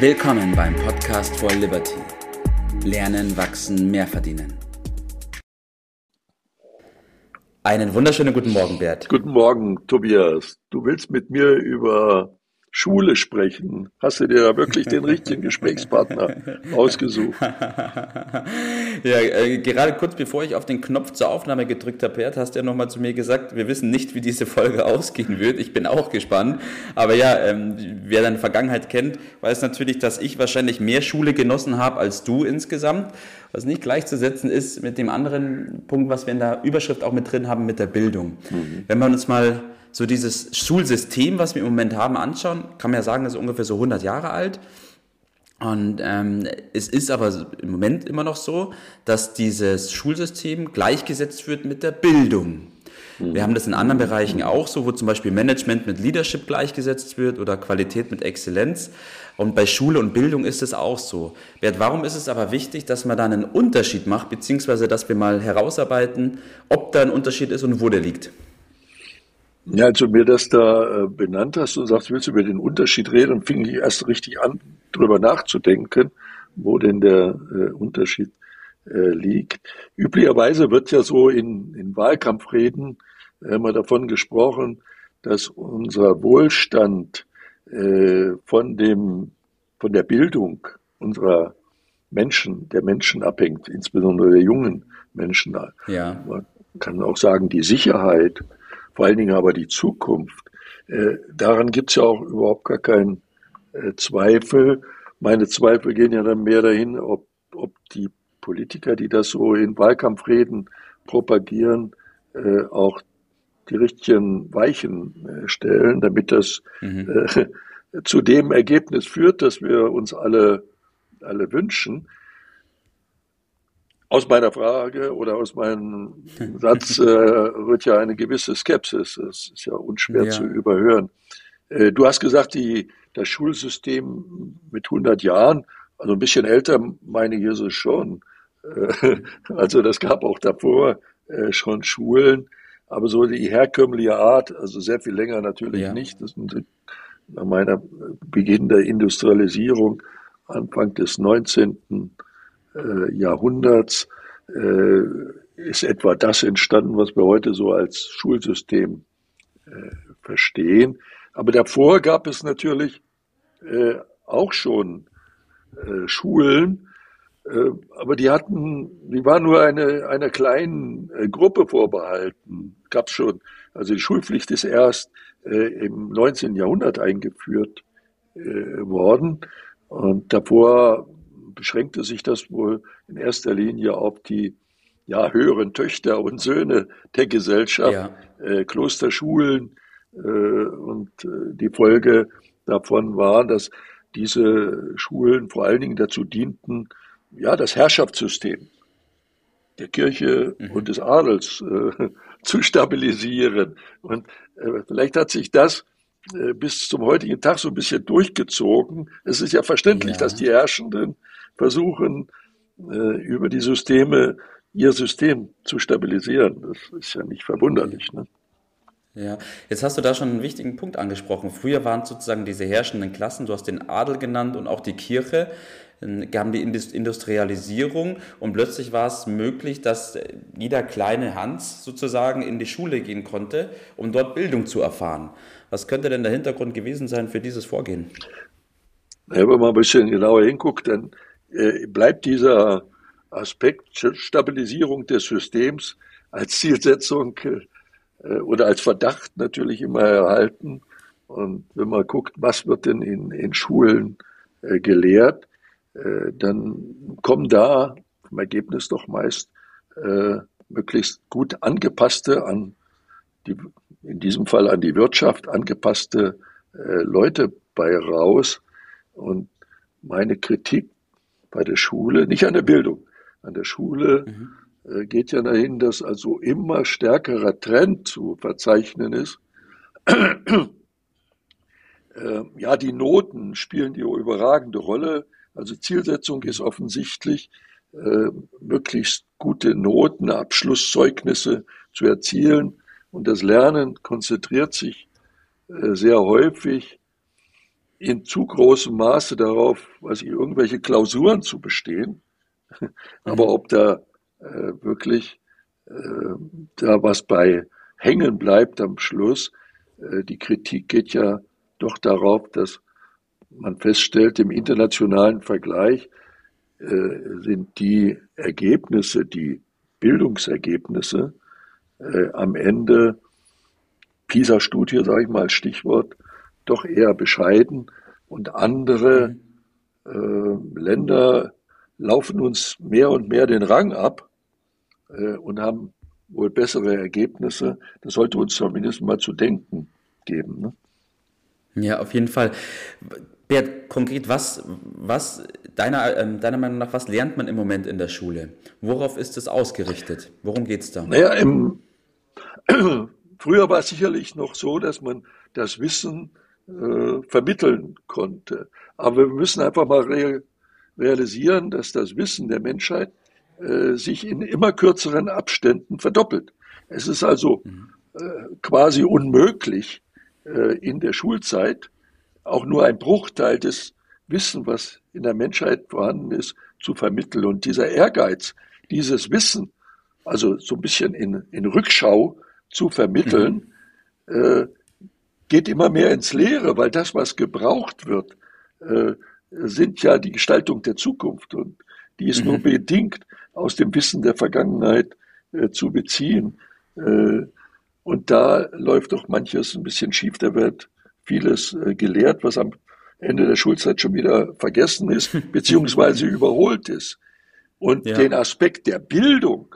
Willkommen beim Podcast for Liberty. Lernen, wachsen, mehr verdienen. Einen wunderschönen guten Morgen, Bert. Guten Morgen, Tobias. Du willst mit mir über Schule sprechen. Hast du dir da wirklich den richtigen Gesprächspartner ausgesucht? ja, äh, gerade kurz bevor ich auf den Knopf zur Aufnahme gedrückt habe, Bert, hast du ja nochmal zu mir gesagt, wir wissen nicht, wie diese Folge ausgehen wird. Ich bin auch gespannt. Aber ja, ähm, wer deine Vergangenheit kennt, weiß natürlich, dass ich wahrscheinlich mehr Schule genossen habe als du insgesamt. Was nicht gleichzusetzen ist mit dem anderen Punkt, was wir in der Überschrift auch mit drin haben, mit der Bildung. Mhm. Wenn wir uns mal so dieses Schulsystem, was wir im Moment haben, anschauen, kann man ja sagen, das ist ungefähr so 100 Jahre alt. Und ähm, es ist aber im Moment immer noch so, dass dieses Schulsystem gleichgesetzt wird mit der Bildung. Wir haben das in anderen Bereichen auch so, wo zum Beispiel Management mit Leadership gleichgesetzt wird oder Qualität mit Exzellenz. Und bei Schule und Bildung ist es auch so. Warum ist es aber wichtig, dass man da einen Unterschied macht, beziehungsweise dass wir mal herausarbeiten, ob da ein Unterschied ist und wo der liegt? Ja, als du mir das da äh, benannt hast und sagst, willst du über den Unterschied reden, dann fing ich erst richtig an, drüber nachzudenken, wo denn der äh, Unterschied äh, liegt. Üblicherweise wird ja so in, in Wahlkampfreden immer davon gesprochen, dass unser Wohlstand äh, von dem, von der Bildung unserer Menschen, der Menschen abhängt, insbesondere der jungen Menschen. Ja. Man kann auch sagen, die Sicherheit, vor allen Dingen aber die Zukunft. Äh, daran gibt es ja auch überhaupt gar keinen äh, Zweifel. Meine Zweifel gehen ja dann mehr dahin, ob, ob die Politiker, die das so in Wahlkampfreden propagieren, äh, auch die richtigen Weichen äh, stellen, damit das mhm. äh, zu dem Ergebnis führt, das wir uns alle, alle wünschen. Aus meiner Frage oder aus meinem Satz äh, wird ja eine gewisse Skepsis. Das ist ja unschwer ja. zu überhören. Äh, du hast gesagt, die, das Schulsystem mit 100 Jahren, also ein bisschen älter meine ich ist es schon. Äh, also das gab auch davor äh, schon Schulen, aber so die herkömmliche Art, also sehr viel länger natürlich ja. nicht. Das sind nach meiner Beginn der Industrialisierung Anfang des 19 äh, Jahrhunderts äh, ist etwa das entstanden, was wir heute so als Schulsystem äh, verstehen. Aber davor gab es natürlich äh, auch schon äh, Schulen, äh, aber die hatten, die waren nur eine, einer kleinen Gruppe vorbehalten. Gab schon. Also die Schulpflicht ist erst im 19. Jahrhundert eingeführt worden. Und davor beschränkte sich das wohl in erster Linie auf die ja, höheren Töchter und Söhne der Gesellschaft, ja. äh, Klosterschulen. Äh, und äh, die Folge davon war, dass diese Schulen vor allen Dingen dazu dienten, ja, das Herrschaftssystem der Kirche mhm. und des Adels äh, zu stabilisieren. Und äh, vielleicht hat sich das äh, bis zum heutigen Tag so ein bisschen durchgezogen. Es ist ja verständlich, ja. dass die Herrschenden versuchen, äh, über die Systeme ihr System zu stabilisieren. Das ist ja nicht verwunderlich. Ne? Ja, jetzt hast du da schon einen wichtigen Punkt angesprochen. Früher waren sozusagen diese herrschenden Klassen, du hast den Adel genannt und auch die Kirche, gaben die Industrialisierung und plötzlich war es möglich, dass jeder kleine Hans sozusagen in die Schule gehen konnte, um dort Bildung zu erfahren. Was könnte denn der Hintergrund gewesen sein für dieses Vorgehen? wenn man ein bisschen genauer hinguckt, dann bleibt dieser Aspekt Stabilisierung des Systems als Zielsetzung äh, oder als Verdacht natürlich immer erhalten. Und wenn man guckt, was wird denn in, in Schulen äh, gelehrt, äh, dann kommen da im Ergebnis doch meist äh, möglichst gut angepasste an die, in diesem Fall an die Wirtschaft angepasste äh, Leute bei raus. Und meine Kritik bei der Schule, nicht an der Bildung, an der Schule mhm. äh, geht ja dahin, dass also immer stärkerer Trend zu verzeichnen ist. äh, ja, die Noten spielen die überragende Rolle. Also Zielsetzung ist offensichtlich, äh, möglichst gute Noten, Abschlusszeugnisse zu erzielen. Und das Lernen konzentriert sich äh, sehr häufig in zu großem Maße darauf, was ich, irgendwelche Klausuren zu bestehen. Aber mhm. ob da äh, wirklich äh, da was bei hängen bleibt am Schluss, äh, die Kritik geht ja doch darauf, dass man feststellt, im internationalen Vergleich äh, sind die Ergebnisse, die Bildungsergebnisse äh, am Ende, PISA-Studie, sage ich mal Stichwort, doch eher bescheiden und andere äh, Länder laufen uns mehr und mehr den Rang ab äh, und haben wohl bessere Ergebnisse. Das sollte uns zumindest mal zu denken geben. Ne? Ja, auf jeden Fall. Bert, konkret, was, was deiner, ähm, deiner Meinung nach, was lernt man im Moment in der Schule? Worauf ist es ausgerichtet? Worum geht es da? Naja, im, früher war es sicherlich noch so, dass man das Wissen äh, vermitteln konnte. Aber wir müssen einfach mal re realisieren, dass das Wissen der Menschheit äh, sich in immer kürzeren Abständen verdoppelt. Es ist also mhm. äh, quasi unmöglich, äh, in der Schulzeit auch nur ein Bruchteil des Wissen, was in der Menschheit vorhanden ist, zu vermitteln. Und dieser Ehrgeiz, dieses Wissen, also so ein bisschen in, in Rückschau zu vermitteln, mhm. äh, geht immer mehr ins Leere, weil das, was gebraucht wird, äh, sind ja die Gestaltung der Zukunft und die ist mhm. nur bedingt aus dem Wissen der Vergangenheit äh, zu beziehen. Äh, und da läuft doch manches ein bisschen schief. Da wird vieles äh, gelehrt, was am Ende der Schulzeit schon wieder vergessen ist, beziehungsweise überholt ist. Und ja. den Aspekt der Bildung,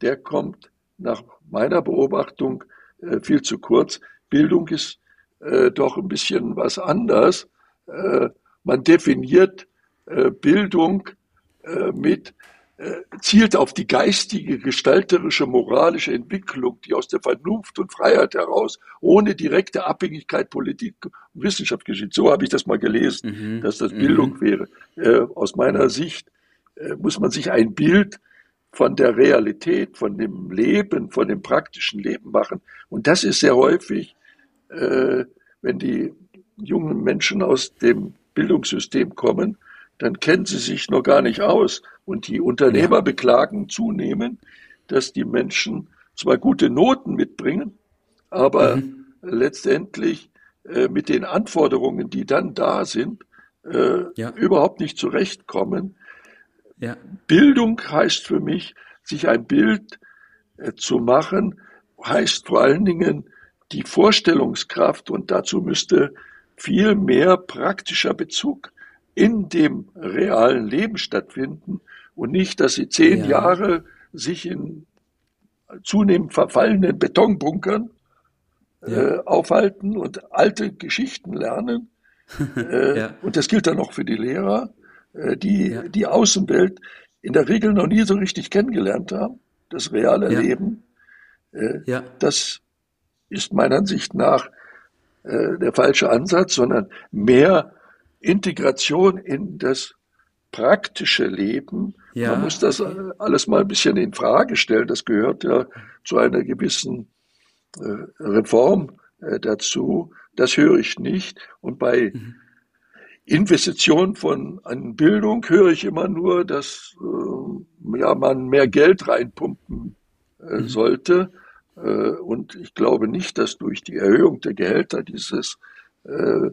der kommt nach meiner Beobachtung äh, viel zu kurz. Bildung ist äh, doch ein bisschen was anders. Äh, man definiert äh, Bildung äh, mit äh, zielt auf die geistige, gestalterische, moralische Entwicklung, die aus der Vernunft und Freiheit heraus ohne direkte Abhängigkeit Politik und Wissenschaft geschieht. So habe ich das mal gelesen, mhm. dass das Bildung mhm. wäre. Äh, aus meiner Sicht muss man sich ein Bild von der Realität, von dem Leben, von dem praktischen Leben machen. Und das ist sehr häufig, wenn die jungen Menschen aus dem Bildungssystem kommen, dann kennen sie sich noch gar nicht aus. Und die Unternehmer ja. beklagen zunehmend, dass die Menschen zwar gute Noten mitbringen, aber mhm. letztendlich äh, mit den Anforderungen, die dann da sind, äh, ja. überhaupt nicht zurechtkommen. Ja. Bildung heißt für mich, sich ein Bild äh, zu machen, heißt vor allen Dingen die Vorstellungskraft und dazu müsste viel mehr praktischer Bezug in dem realen Leben stattfinden und nicht, dass sie zehn ja. Jahre sich in zunehmend verfallenen Betonbunkern ja. äh, aufhalten und alte Geschichten lernen. äh, ja. Und das gilt dann auch für die Lehrer, äh, die die Außenwelt in der Regel noch nie so richtig kennengelernt haben, das reale Leben. Äh, das ist meiner Ansicht nach äh, der falsche Ansatz, sondern mehr Integration in das praktische Leben. Ja. Man muss das alles mal ein bisschen in Frage stellen. Das gehört ja zu einer gewissen äh, Reform äh, dazu. Das höre ich nicht. Und bei mhm. Investitionen von an Bildung höre ich immer nur, dass äh, ja, man mehr Geld reinpumpen äh, mhm. sollte. Äh, und ich glaube nicht, dass durch die Erhöhung der Gehälter dieses äh,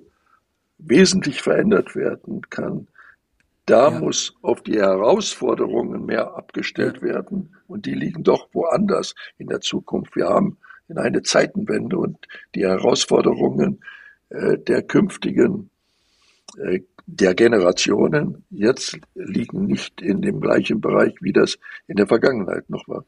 wesentlich verändert werden kann. Da ja. muss auf die Herausforderungen mehr abgestellt werden und die liegen doch woanders in der Zukunft. Wir haben in eine Zeitenwende und die Herausforderungen äh, der künftigen äh, der Generationen jetzt liegen nicht in dem gleichen Bereich, wie das in der Vergangenheit noch war.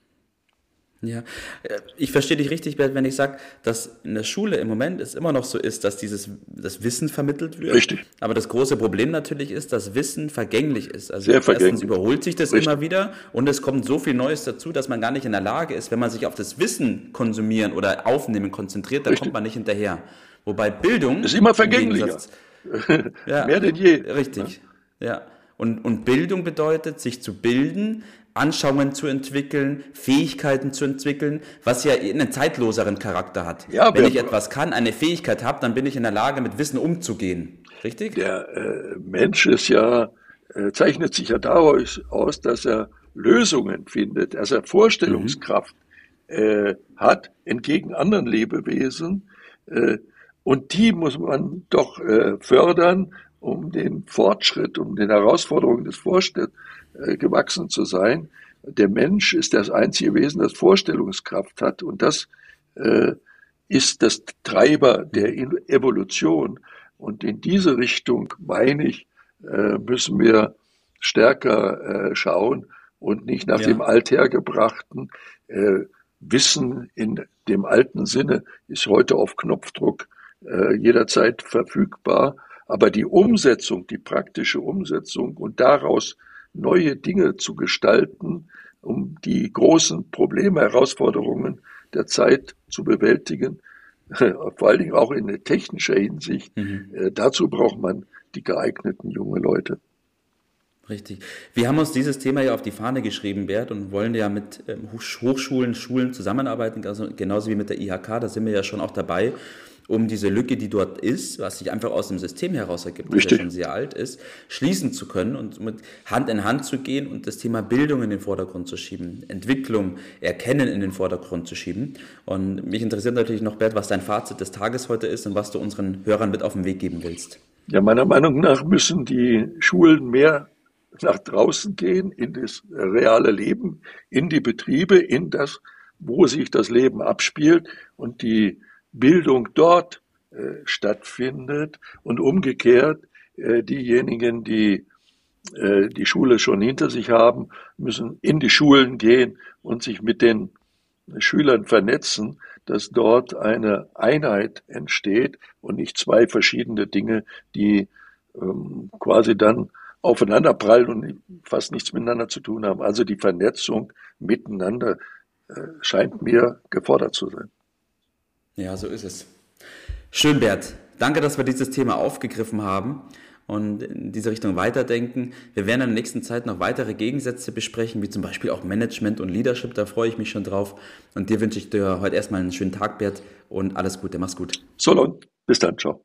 Ja, äh, ich verstehe dich richtig, Bert, wenn ich sage, dass in der Schule im Moment es immer noch so ist, dass dieses das Wissen vermittelt wird. Richtig. Aber das große Problem natürlich ist, dass Wissen vergänglich ist. Also Sehr vergänglich. erstens überholt sich das richtig. immer wieder und es kommt so viel Neues dazu, dass man gar nicht in der Lage ist, wenn man sich auf das Wissen konsumieren oder aufnehmen konzentriert, dann richtig. kommt man nicht hinterher. Wobei Bildung ist immer vergänglicher. ja, Mehr denn je. Richtig. Ja. ja. Und, und Bildung bedeutet, sich zu bilden, Anschauungen zu entwickeln, Fähigkeiten zu entwickeln, was ja einen zeitloseren Charakter hat. Ja, Wenn ich etwas kann, eine Fähigkeit habe, dann bin ich in der Lage, mit Wissen umzugehen. Richtig? Der äh, Mensch ist ja, äh, zeichnet sich ja daraus aus, dass er Lösungen findet, dass er Vorstellungskraft mhm. äh, hat, entgegen anderen Lebewesen. Äh, und die muss man doch äh, fördern, um den Fortschritt, um den Herausforderungen des äh, gewachsen zu sein. Der Mensch ist das einzige Wesen, das Vorstellungskraft hat. Und das äh, ist das Treiber der Evolution. Und in diese Richtung, meine ich, äh, müssen wir stärker äh, schauen und nicht nach ja. dem althergebrachten äh, Wissen in dem alten Sinne ist heute auf Knopfdruck äh, jederzeit verfügbar. Aber die Umsetzung, die praktische Umsetzung und daraus neue Dinge zu gestalten, um die großen Probleme, Herausforderungen der Zeit zu bewältigen, vor allen Dingen auch in technischer Hinsicht. Mhm. Äh, dazu braucht man die geeigneten junge Leute. Richtig. Wir haben uns dieses Thema ja auf die Fahne geschrieben, Bert, und wollen ja mit ähm, Hochschulen, Schulen zusammenarbeiten, also genauso wie mit der IHK, da sind wir ja schon auch dabei um diese Lücke, die dort ist, was sich einfach aus dem System heraus ergibt, das ja schon sehr alt ist, schließen zu können und mit Hand in Hand zu gehen und das Thema Bildung in den Vordergrund zu schieben, Entwicklung, Erkennen in den Vordergrund zu schieben. Und mich interessiert natürlich noch, Bert, was dein Fazit des Tages heute ist und was du unseren Hörern mit auf den Weg geben willst. Ja, meiner Meinung nach müssen die Schulen mehr nach draußen gehen, in das reale Leben, in die Betriebe, in das, wo sich das Leben abspielt und die Bildung dort äh, stattfindet und umgekehrt äh, diejenigen, die äh, die Schule schon hinter sich haben, müssen in die Schulen gehen und sich mit den Schülern vernetzen, dass dort eine Einheit entsteht und nicht zwei verschiedene Dinge, die ähm, quasi dann aufeinander prallen und fast nichts miteinander zu tun haben. Also die Vernetzung miteinander äh, scheint mir gefordert zu sein. Ja, so ist es. Schön, Bert. Danke, dass wir dieses Thema aufgegriffen haben und in diese Richtung weiterdenken. Wir werden in der nächsten Zeit noch weitere Gegensätze besprechen, wie zum Beispiel auch Management und Leadership. Da freue ich mich schon drauf. Und dir wünsche ich dir heute erstmal einen schönen Tag, Bert, und alles Gute. Mach's gut. So long. Bis dann. Ciao.